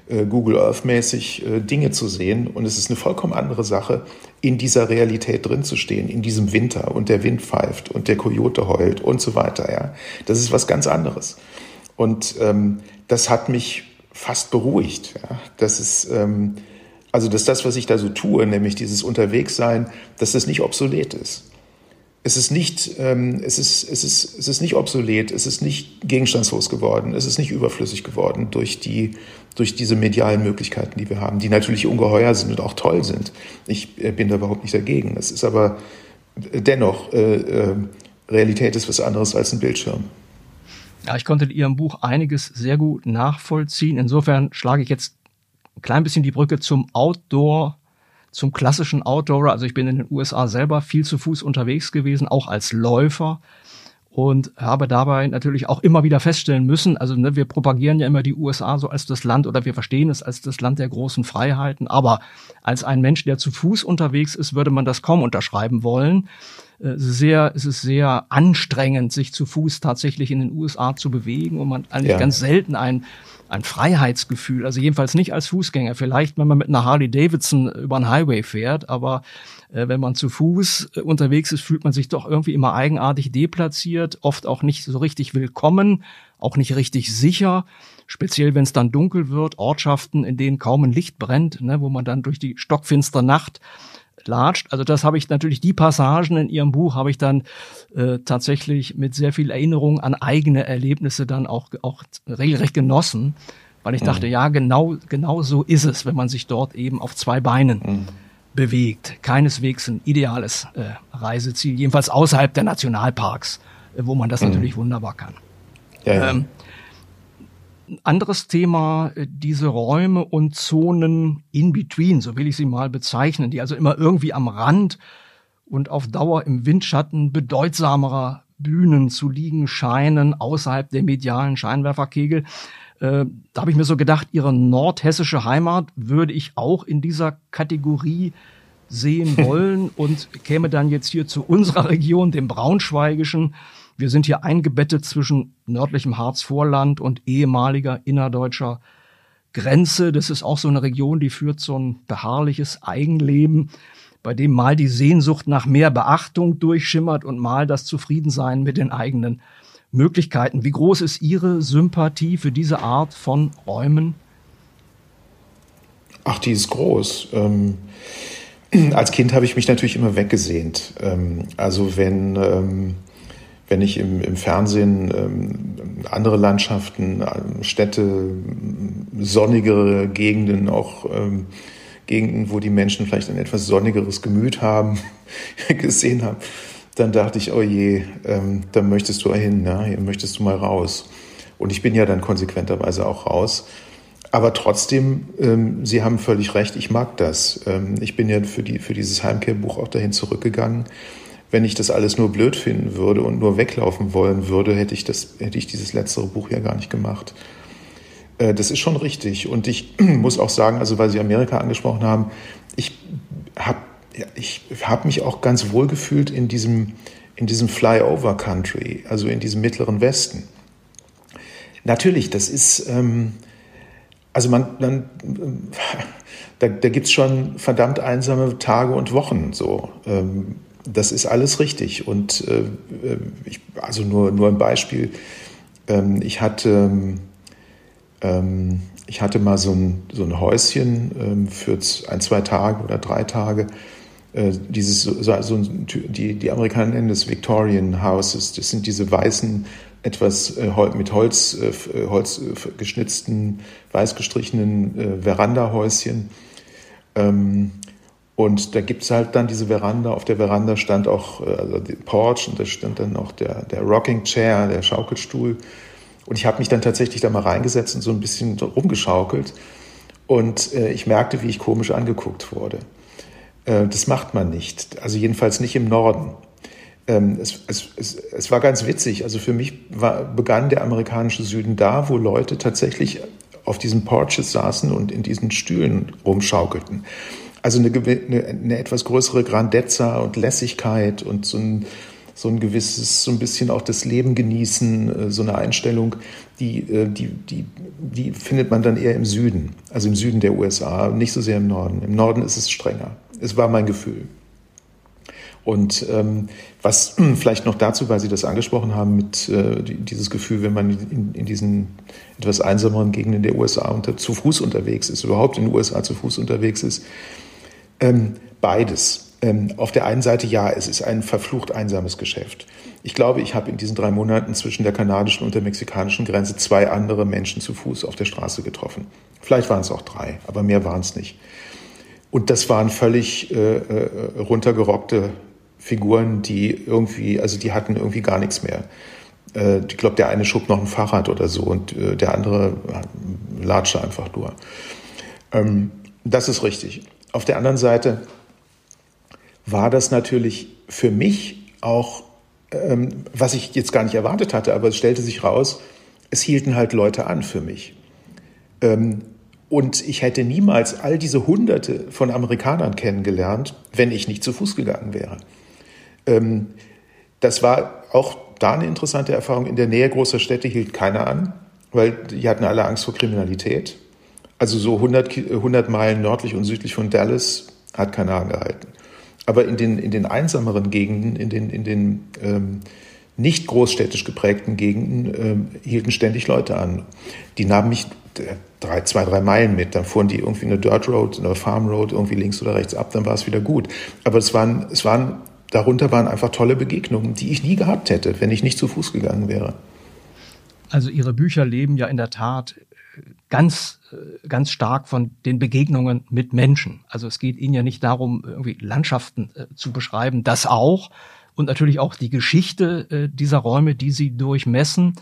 äh, Google Earth mäßig äh, Dinge zu sehen und es ist eine vollkommen andere Sache, in dieser Realität drin zu stehen, in diesem Winter und der Wind pfeift und der Kojote heult und so weiter. Ja, das ist was ganz anderes. Und ähm, das hat mich fast beruhigt. Ja? Das ist ähm, also, dass das, was ich da so tue, nämlich dieses Unterwegssein, dass das nicht obsolet ist. Es ist nicht, ähm, es ist, es ist, es ist nicht obsolet, es ist nicht gegenstandslos geworden, es ist nicht überflüssig geworden durch die, durch diese medialen Möglichkeiten, die wir haben, die natürlich ungeheuer sind und auch toll sind. Ich äh, bin da überhaupt nicht dagegen. Es ist aber dennoch, äh, äh, Realität ist was anderes als ein Bildschirm. Ja, ich konnte in Ihrem Buch einiges sehr gut nachvollziehen. Insofern schlage ich jetzt ein klein bisschen die Brücke zum Outdoor, zum klassischen Outdoorer. Also ich bin in den USA selber viel zu Fuß unterwegs gewesen, auch als Läufer und habe dabei natürlich auch immer wieder feststellen müssen, also ne, wir propagieren ja immer die USA so als das Land oder wir verstehen es als das Land der großen Freiheiten, aber als ein Mensch, der zu Fuß unterwegs ist, würde man das kaum unterschreiben wollen. äh, sehr, es ist sehr anstrengend, sich zu Fuß tatsächlich in den USA zu bewegen und man eigentlich ja. ganz selten ein ein Freiheitsgefühl, also jedenfalls nicht als Fußgänger. Vielleicht, wenn man mit einer Harley Davidson über einen Highway fährt, aber wenn man zu Fuß äh, unterwegs ist, fühlt man sich doch irgendwie immer eigenartig deplatziert, oft auch nicht so richtig willkommen, auch nicht richtig sicher. Speziell, wenn es dann dunkel wird, Ortschaften, in denen kaum ein Licht brennt, ne, wo man dann durch die stockfinstere Nacht latscht. Also das habe ich natürlich, die Passagen in Ihrem Buch habe ich dann äh, tatsächlich mit sehr viel Erinnerung an eigene Erlebnisse dann auch, auch regelrecht genossen, weil ich mhm. dachte, ja, genau, genau so ist es, wenn man sich dort eben auf zwei Beinen mhm. Bewegt. Keineswegs ein ideales äh, Reiseziel, jedenfalls außerhalb der Nationalparks, äh, wo man das mhm. natürlich wunderbar kann. Ja, ja. Ähm, anderes Thema, äh, diese Räume und Zonen in between, so will ich sie mal bezeichnen, die also immer irgendwie am Rand und auf Dauer im Windschatten bedeutsamerer Bühnen zu liegen scheinen, außerhalb der medialen Scheinwerferkegel. Äh, da habe ich mir so gedacht, ihre nordhessische Heimat würde ich auch in dieser Kategorie sehen wollen und käme dann jetzt hier zu unserer Region, dem Braunschweigischen, wir sind hier eingebettet zwischen nördlichem Harzvorland und ehemaliger innerdeutscher Grenze. Das ist auch so eine Region, die führt so ein beharrliches Eigenleben, bei dem mal die Sehnsucht nach mehr Beachtung durchschimmert und mal das Zufriedensein mit den eigenen Möglichkeiten. Wie groß ist Ihre Sympathie für diese Art von Räumen? Ach, die ist groß. Ähm, als Kind habe ich mich natürlich immer weggesehnt. Ähm, also wenn ähm, wenn ich im, Fernsehen ähm, andere Landschaften, Städte, sonnigere Gegenden, auch Gegenden, wo die Menschen vielleicht ein etwas sonnigeres Gemüt haben, gesehen habe, dann dachte ich, oh je, ähm, da möchtest du hin, ne? hier möchtest du mal raus. Und ich bin ja dann konsequenterweise auch raus. Aber trotzdem, ähm, Sie haben völlig recht, ich mag das. Ähm, ich bin ja für, die, für dieses Heimkehrbuch auch dahin zurückgegangen wenn ich das alles nur blöd finden würde und nur weglaufen wollen würde, hätte ich, das, hätte ich dieses letztere Buch ja gar nicht gemacht. Äh, das ist schon richtig. Und ich muss auch sagen, also weil Sie Amerika angesprochen haben, ich habe ja, ich hab mich auch ganz wohl gefühlt in diesem, in diesem Flyover Country, also in diesem mittleren Westen. Natürlich, das ist, ähm, also man, man da, da gibt es schon verdammt einsame Tage und Wochen so. Ähm, das ist alles richtig. Und äh, ich, also nur, nur ein Beispiel. Ähm, ich, hatte, ähm, ich hatte mal so ein, so ein Häuschen ähm, für ein, zwei Tage oder drei Tage. Äh, dieses, so, so, die, die Amerikaner nennen das Victorian Houses. Das sind diese weißen, etwas äh, mit Holz, äh, Holz geschnitzten, weiß gestrichenen Verandahäuschen. Ähm, und da gibt es halt dann diese Veranda. Auf der Veranda stand auch also die Porch und da stand dann auch der, der Rocking Chair, der Schaukelstuhl. Und ich habe mich dann tatsächlich da mal reingesetzt und so ein bisschen rumgeschaukelt. Und ich merkte, wie ich komisch angeguckt wurde. Äh, das macht man nicht. Also jedenfalls nicht im Norden. Ähm, es, es, es, es, war ganz witzig. Also für mich war, begann der amerikanische Süden da, wo Leute tatsächlich auf diesen Porches saßen und in diesen Stühlen rumschaukelten. Also eine, eine, eine etwas größere Grandezza und Lässigkeit und so ein, so ein gewisses, so ein bisschen auch das Leben genießen, äh, so eine Einstellung, die, äh, die, die, die findet man dann eher im Süden, also im Süden der USA, nicht so sehr im Norden. Im Norden ist es strenger. Es war mein Gefühl. Und ähm, was vielleicht noch dazu, weil Sie das angesprochen haben, mit äh, dieses Gefühl, wenn man in, in diesen etwas einsameren Gegenden der USA unter, zu Fuß unterwegs ist, überhaupt in den USA zu Fuß unterwegs ist, ähm, beides. Ähm, auf der einen Seite ja, es ist ein verflucht einsames Geschäft. Ich glaube, ich habe in diesen drei Monaten zwischen der kanadischen und der mexikanischen Grenze zwei andere Menschen zu Fuß auf der Straße getroffen. Vielleicht waren es auch drei, aber mehr waren es nicht. Und das waren völlig äh, äh, runtergerockte Figuren, die irgendwie, also die hatten irgendwie gar nichts mehr. Äh, ich glaube, der eine schob noch ein Fahrrad oder so und äh, der andere äh, latschte einfach nur. Ähm, das ist richtig. Auf der anderen Seite war das natürlich für mich auch, ähm, was ich jetzt gar nicht erwartet hatte, aber es stellte sich raus, es hielten halt Leute an für mich. Ähm, und ich hätte niemals all diese Hunderte von Amerikanern kennengelernt, wenn ich nicht zu Fuß gegangen wäre. Ähm, das war auch da eine interessante Erfahrung. In der Nähe großer Städte hielt keiner an, weil die hatten alle Angst vor Kriminalität. Also so 100, 100 Meilen nördlich und südlich von Dallas hat keiner angehalten. Aber in den, in den einsameren Gegenden, in den, in den ähm, nicht großstädtisch geprägten Gegenden ähm, hielten ständig Leute an. Die nahmen mich äh, drei, zwei, drei Meilen mit. Dann fuhren die irgendwie eine Dirt Road, eine Farm Road irgendwie links oder rechts ab, dann war es wieder gut. Aber es waren, es waren, darunter waren einfach tolle Begegnungen, die ich nie gehabt hätte, wenn ich nicht zu Fuß gegangen wäre. Also Ihre Bücher leben ja in der Tat ganz, äh, ganz stark von den Begegnungen mit Menschen. Also es geht Ihnen ja nicht darum, irgendwie Landschaften äh, zu beschreiben, das auch. Und natürlich auch die Geschichte äh, dieser Räume, die Sie durchmessen.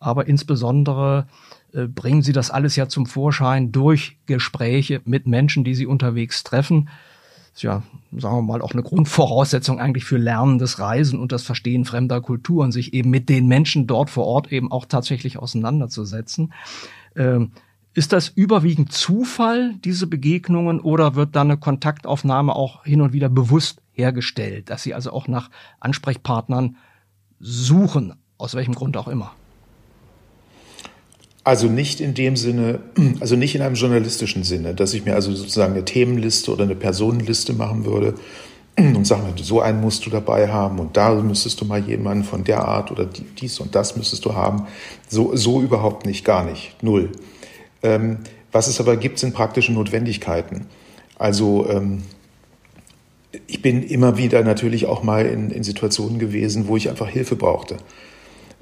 Aber insbesondere äh, bringen Sie das alles ja zum Vorschein durch Gespräche mit Menschen, die Sie unterwegs treffen. ist ja, sagen wir mal, auch eine Grundvoraussetzung eigentlich für lernendes Reisen und das Verstehen fremder Kulturen, sich eben mit den Menschen dort vor Ort eben auch tatsächlich auseinanderzusetzen. Ähm, ist das überwiegend Zufall, diese Begegnungen, oder wird da eine Kontaktaufnahme auch hin und wieder bewusst hergestellt, dass Sie also auch nach Ansprechpartnern suchen, aus welchem Grund auch immer? Also nicht in dem Sinne, also nicht in einem journalistischen Sinne, dass ich mir also sozusagen eine Themenliste oder eine Personenliste machen würde und sagen würde, so einen musst du dabei haben und da müsstest du mal jemanden von der Art oder dies und das müsstest du haben. So, so überhaupt nicht, gar nicht, null. Ähm, was es aber gibt, sind praktische Notwendigkeiten. Also ähm, ich bin immer wieder natürlich auch mal in, in Situationen gewesen, wo ich einfach Hilfe brauchte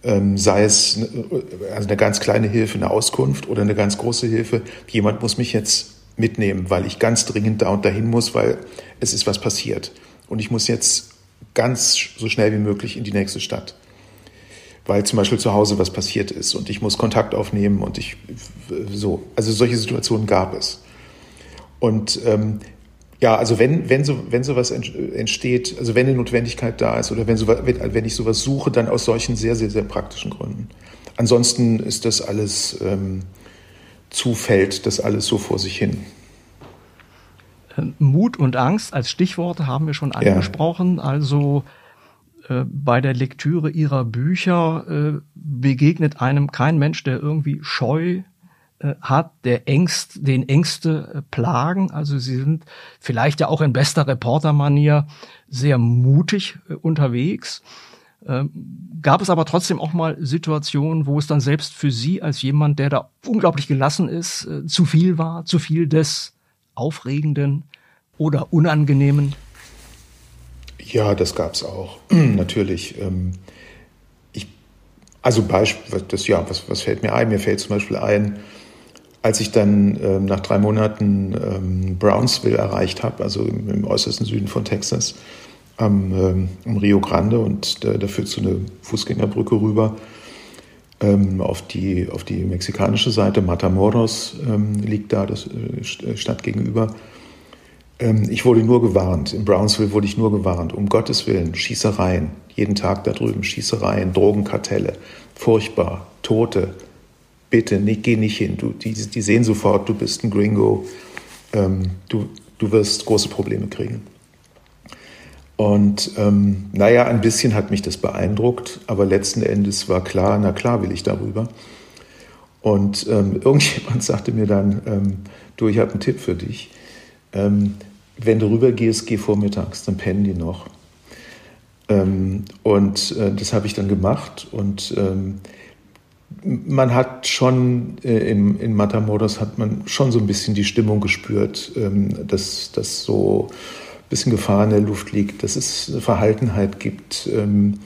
sei es eine, also eine ganz kleine Hilfe, eine Auskunft oder eine ganz große Hilfe. Jemand muss mich jetzt mitnehmen, weil ich ganz dringend da und dahin muss, weil es ist was passiert. Und ich muss jetzt ganz so schnell wie möglich in die nächste Stadt. Weil zum Beispiel zu Hause was passiert ist und ich muss Kontakt aufnehmen und ich so. Also solche Situationen gab es. Und ähm, ja, also wenn, wenn, so, wenn sowas entsteht, also wenn eine Notwendigkeit da ist oder wenn, so, wenn, wenn ich sowas suche, dann aus solchen sehr, sehr, sehr praktischen Gründen. Ansonsten ist das alles ähm, zufällt, das alles so vor sich hin. Mut und Angst als Stichworte haben wir schon angesprochen. Ja. Also äh, bei der Lektüre ihrer Bücher äh, begegnet einem kein Mensch, der irgendwie scheu hat, der Ängst, den Ängste äh, plagen. Also sie sind vielleicht ja auch in bester Reportermanier sehr mutig äh, unterwegs. Ähm, gab es aber trotzdem auch mal Situationen, wo es dann selbst für Sie als jemand, der da unglaublich gelassen ist, äh, zu viel war, zu viel des Aufregenden oder Unangenehmen? Ja, das gab es auch, natürlich. Ähm, ich, also Beispiel, das ja, was, was fällt mir ein? Mir fällt zum Beispiel ein, als ich dann ähm, nach drei Monaten ähm, Brownsville erreicht habe, also im, im, äußersten Süden von Texas, am, ähm, am Rio Grande und da, da, führt so eine Fußgängerbrücke rüber ähm, auf, die, auf die mexikanische Seite. Matamoros ähm, liegt da, das äh, Stadt gegenüber. Ähm, ich wurde nur gewarnt, in Brownsville wurde ich nur gewarnt, um Gottes Willen, Schießereien, jeden Tag da drüben, Schießereien, Drogenkartelle, furchtbar, Tote, bitte, nicht, geh nicht hin. Du, die, die sehen sofort, du bist ein Gringo. Ähm, du, du wirst große Probleme kriegen. Und ähm, naja, ein bisschen hat mich das beeindruckt, aber letzten Endes war klar, na klar will ich darüber. Und ähm, irgendjemand sagte mir dann, ähm, du, ich habe einen Tipp für dich. Ähm, wenn du rüber gehst, geh vormittags, dann pennen die noch. Ähm, und äh, das habe ich dann gemacht und ähm, man hat schon äh, in, in Matamoros hat man schon so ein bisschen die Stimmung gespürt, ähm, dass das so ein bisschen Gefahr in der Luft liegt, dass es eine Verhaltenheit gibt, ähm,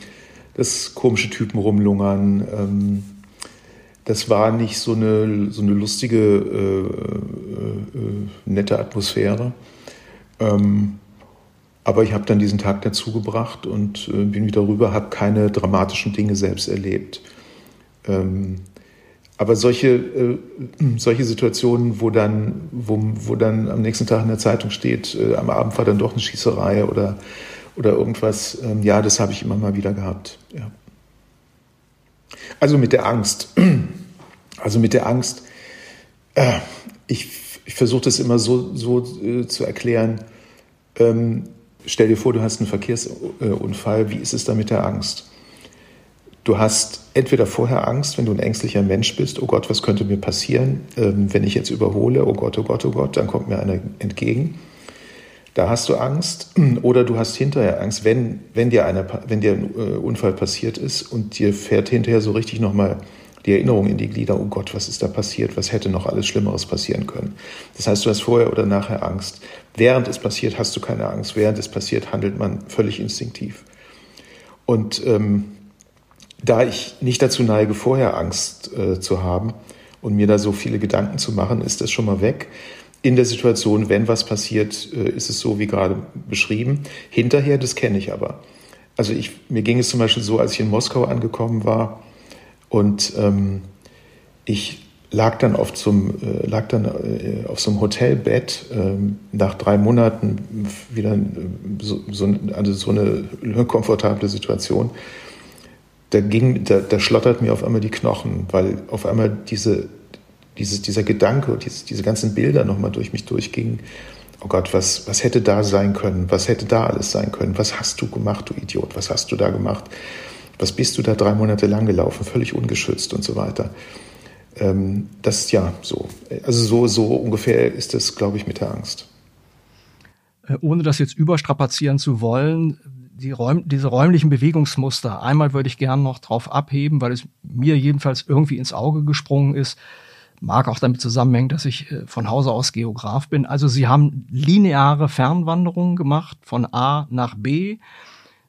dass komische Typen rumlungern. Ähm, das war nicht so eine, so eine lustige, äh, äh, nette Atmosphäre. Ähm, aber ich habe dann diesen Tag dazu gebracht und äh, bin wieder rüber, habe keine dramatischen Dinge selbst erlebt. Ähm, aber solche, äh, solche Situationen, wo dann, wo, wo dann am nächsten Tag in der Zeitung steht, äh, am Abend war dann doch eine Schießerei oder, oder irgendwas, ähm, ja, das habe ich immer mal wieder gehabt. Ja. Also mit der Angst. Also mit der Angst, äh, ich, ich versuche das immer so, so äh, zu erklären. Ähm, stell dir vor, du hast einen Verkehrsunfall, wie ist es da mit der Angst? Du hast entweder vorher Angst, wenn du ein ängstlicher Mensch bist, oh Gott, was könnte mir passieren, ähm, wenn ich jetzt überhole, oh Gott, oh Gott, oh Gott, dann kommt mir einer entgegen. Da hast du Angst oder du hast hinterher Angst, wenn, wenn dir, einer, wenn dir ein äh, Unfall passiert ist und dir fährt hinterher so richtig nochmal die Erinnerung in die Glieder, oh Gott, was ist da passiert, was hätte noch alles Schlimmeres passieren können. Das heißt, du hast vorher oder nachher Angst. Während es passiert, hast du keine Angst. Während es passiert, handelt man völlig instinktiv. Und ähm, da ich nicht dazu neige, vorher Angst äh, zu haben und mir da so viele Gedanken zu machen, ist das schon mal weg. In der Situation, wenn was passiert, äh, ist es so wie gerade beschrieben. Hinterher, das kenne ich aber. Also ich, mir ging es zum Beispiel so, als ich in Moskau angekommen war und ähm, ich lag dann auf einem, äh, lag dann äh, auf so einem Hotelbett äh, nach drei Monaten wieder äh, so, so, also so eine komfortable Situation da ging, da, da schlottert mir auf einmal die Knochen, weil auf einmal diese, dieses, dieser Gedanke und diese, diese ganzen Bilder nochmal durch mich durchgingen. Oh Gott, was, was hätte da sein können? Was hätte da alles sein können? Was hast du gemacht, du Idiot? Was hast du da gemacht? Was bist du da drei Monate lang gelaufen, völlig ungeschützt und so weiter? Ähm, das ist ja so. Also so, so ungefähr ist es, glaube ich, mit der Angst. Äh, ohne das jetzt überstrapazieren zu wollen, die Räum, diese räumlichen Bewegungsmuster, einmal würde ich gern noch drauf abheben, weil es mir jedenfalls irgendwie ins Auge gesprungen ist, mag auch damit zusammenhängen, dass ich äh, von Hause aus Geograf bin. Also Sie haben lineare Fernwanderungen gemacht von A nach B.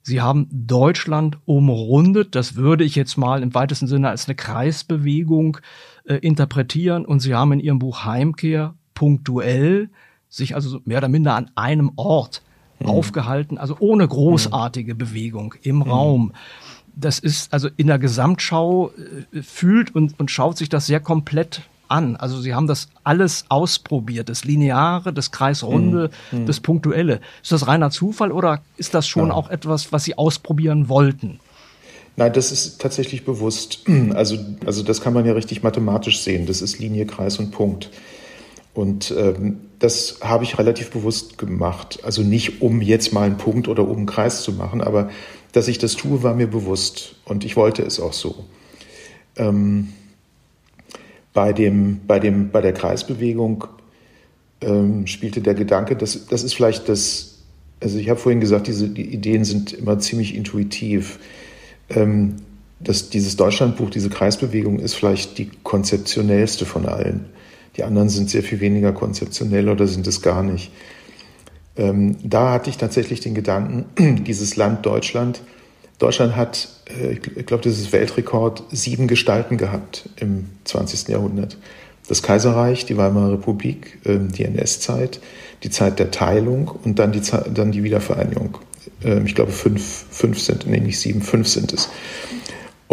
Sie haben Deutschland umrundet. Das würde ich jetzt mal im weitesten Sinne als eine Kreisbewegung äh, interpretieren. Und Sie haben in Ihrem Buch Heimkehr punktuell sich also mehr oder minder an einem Ort mhm. aufgehalten, also ohne großartige mhm. Bewegung im. Raum. Das ist also in der Gesamtschau äh, fühlt und, und schaut sich das sehr komplett an. Also sie haben das alles ausprobiert, das Lineare, das Kreisrunde, mhm. das Punktuelle. Ist das reiner Zufall oder ist das schon ja. auch etwas, was Sie ausprobieren wollten? Nein, das ist tatsächlich bewusst. Also, also das kann man ja richtig mathematisch sehen. Das ist Linie, Kreis und Punkt. Und ähm, das habe ich relativ bewusst gemacht. Also nicht, um jetzt mal einen Punkt oder um einen Kreis zu machen, aber dass ich das tue, war mir bewusst und ich wollte es auch so. Ähm, bei, dem, bei, dem, bei der Kreisbewegung ähm, spielte der Gedanke, dass, das ist vielleicht das, also ich habe vorhin gesagt, diese die Ideen sind immer ziemlich intuitiv. Ähm, das, dieses Deutschlandbuch, diese Kreisbewegung ist vielleicht die konzeptionellste von allen. Die anderen sind sehr viel weniger konzeptionell oder sind es gar nicht. Ähm, da hatte ich tatsächlich den Gedanken, dieses Land Deutschland, Deutschland hat, äh, ich glaube, das ist Weltrekord, sieben Gestalten gehabt im 20. Jahrhundert. Das Kaiserreich, die Weimarer Republik, äh, die NS-Zeit, die Zeit der Teilung und dann die, dann die Wiedervereinigung. Äh, ich glaube, fünf, fünf sind, nee, sieben, fünf sind es.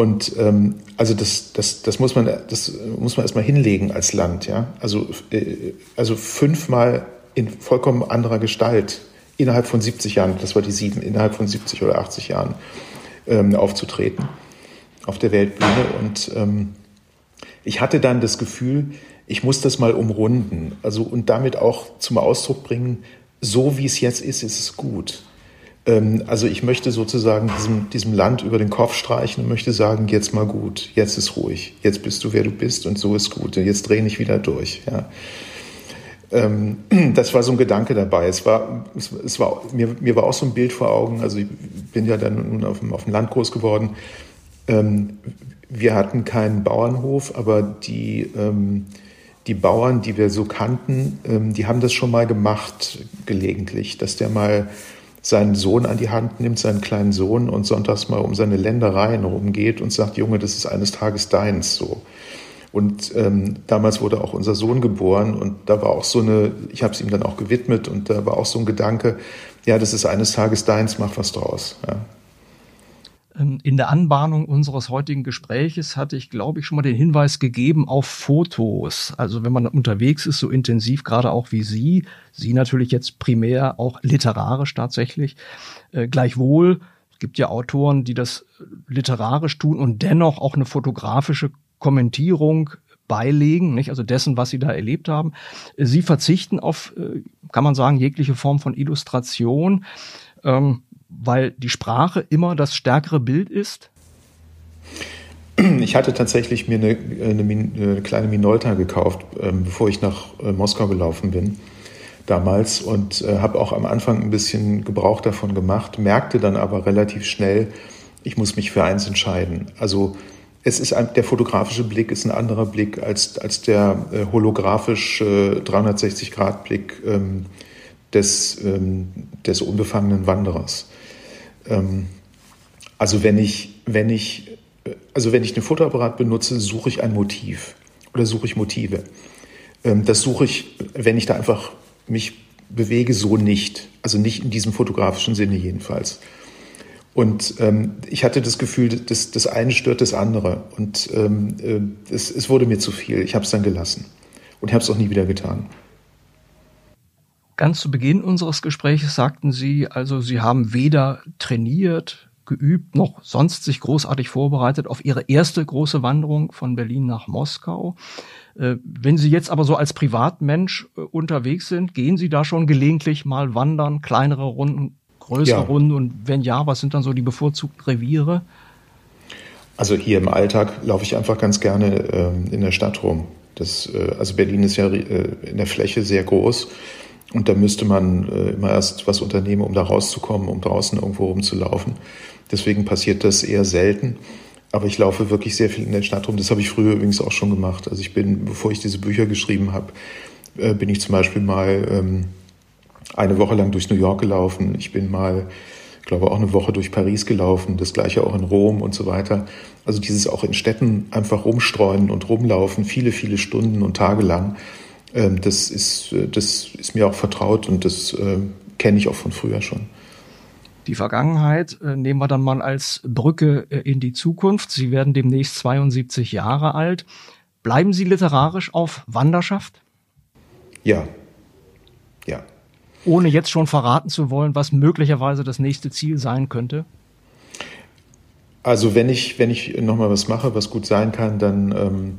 Und ähm, also das, das, das, muss man, das muss man erstmal hinlegen als Land. Ja? Also, äh, also fünfmal in vollkommen anderer Gestalt innerhalb von 70 Jahren, das war die sieben, innerhalb von 70 oder 80 Jahren ähm, aufzutreten auf der Weltbühne. Und ähm, ich hatte dann das Gefühl, ich muss das mal umrunden. Also und damit auch zum Ausdruck bringen, so wie es jetzt ist, ist es gut. Ähm, also ich möchte sozusagen diesem, diesem Land über den Kopf streichen und möchte sagen, jetzt mal gut, jetzt ist ruhig, jetzt bist du, wer du bist und so ist gut und jetzt dreh nicht wieder durch. Ja. Ähm, das war so ein Gedanke dabei. Es war, es, es, war mir, mir war auch so ein Bild vor Augen. Also ich bin ja dann nun auf dem, auf dem Land groß geworden. Ähm, wir hatten keinen Bauernhof, aber die, die Bauern, die wir so kannten, die haben das schon mal gemacht, gelegentlich, dass der mal seinen Sohn an die Hand nimmt, seinen kleinen Sohn und sonntags mal um seine Ländereien rumgeht und sagt, Junge, das ist eines Tages deins so. Und ähm, damals wurde auch unser Sohn geboren und da war auch so eine, ich habe es ihm dann auch gewidmet und da war auch so ein Gedanke, ja, das ist eines Tages deins, mach was draus. Ja. Ähm, in der Anbahnung unseres heutigen Gespräches hatte ich, glaube ich, schon mal den Hinweis gegeben auf Fotos. Also wenn man unterwegs ist, so intensiv, gerade auch wie Sie, Sie natürlich jetzt primär auch literarisch tatsächlich, äh, gleichwohl, gibt ja Autoren, die das literarisch tun und dennoch auch eine fotografische Kommentierung beilegen, nicht? also dessen, was sie da erlebt haben. Sie verzichten auf, äh, kann man sagen, jegliche Form von Illustration. ähm, weil die Sprache immer das stärkere Bild ist? Ich hatte tatsächlich mir eine, eine, eine kleine Minolta gekauft, ähm, bevor ich nach äh, Moskau gelaufen bin damals und äh, habe auch am Anfang ein bisschen Gebrauch davon gemacht, merkte dann aber relativ schnell, ich muss mich für eins entscheiden. Also es ist ein, der fotografische Blick ist ein anderer Blick als, als der äh, holographische 360-Grad-Blick ähm, des, ähm, des unbefangenen Wanderers. Ähm, also wenn ich, wenn ich, also wenn ich einen Fotoapparat benutze, suche ich ein Motiv oder suche ich Motive. Ähm, das suche ich, wenn ich da einfach mich bewege, so nicht. Also nicht in diesem fotografischen Sinne jedenfalls. Und ähm, ich hatte das Gefühl, das, das eine stört das andere. Und ähm, äh, es, es wurde mir zu viel. Ich habe es dann gelassen. Und habe es auch nie wieder getan. Ganz zu Beginn unseres Gesprächs sagten Sie, also Sie haben weder trainiert, geübt, noch sonst sich großartig vorbereitet auf Ihre erste große Wanderung von Berlin nach Moskau. Äh, wenn Sie jetzt aber so als Privatmensch äh, unterwegs sind, gehen Sie da schon gelegentlich mal wandern, kleinere Runden, größere ja. Runden? Und wenn ja, was sind dann so die bevorzugten Reviere? Also hier im Alltag laufe ich einfach ganz gerne ähm, in der Stadt rum. Das, äh, also Berlin ist ja äh, in der Fläche sehr groß und da müsste man äh, immer erst was unternehmen, um da rauszukommen, um draußen irgendwo rumzulaufen. Deswegen passiert das eher selten. Aber ich laufe wirklich sehr viel in der Stadt rum. Das habe ich früher übrigens auch schon gemacht. Also ich bin, bevor ich diese Bücher geschrieben habe, äh, bin ich zum Beispiel mal ähm, eine Woche lang durch New York gelaufen. Ich bin mal, glaube, auch eine Woche durch Paris gelaufen. Das gleiche auch in Rom und so weiter. Also dieses auch in Städten einfach rumstreuen und rumlaufen, viele, viele Stunden und Tage lang. Ähm, das ist, äh, das ist mir auch vertraut und das äh, kenne ich auch von früher schon. Die Vergangenheit äh, nehmen wir dann mal als Brücke in die Zukunft. Sie werden demnächst 72 Jahre alt. Bleiben Sie literarisch auf Wanderschaft? Ja. Ja. Ohne jetzt schon verraten zu wollen, was möglicherweise das nächste Ziel sein könnte? Also wenn ich, wenn ich nochmal was mache, was gut sein kann, dann ähm,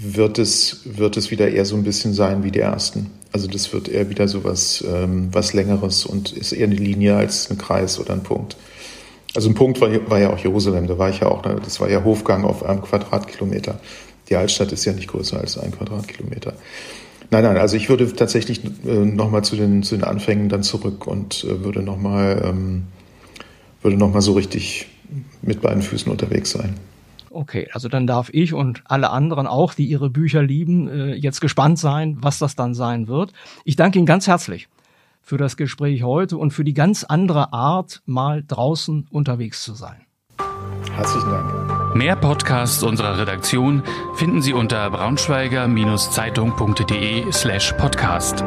wird, es, wird es wieder eher so ein bisschen sein wie die ersten. Also das wird eher wieder so was, ähm, was Längeres und ist eher eine Linie als ein Kreis oder ein Punkt. Also ein Punkt war, war ja auch Jerusalem, da war ich ja auch, das war ja Hofgang auf einem Quadratkilometer. Die Altstadt ist ja nicht größer als ein Quadratkilometer. Nein, nein, also ich würde tatsächlich äh, nochmal zu den, zu den Anfängen dann zurück und äh, würde nochmal ähm, noch so richtig mit beiden Füßen unterwegs sein. Okay, also dann darf ich und alle anderen auch, die ihre Bücher lieben, äh, jetzt gespannt sein, was das dann sein wird. Ich danke Ihnen ganz herzlich für das Gespräch heute und für die ganz andere Art, mal draußen unterwegs zu sein. Herzlichen Dank. Mehr Podcasts unserer Redaktion finden Sie unter braunschweiger-zeitung.de slash podcast.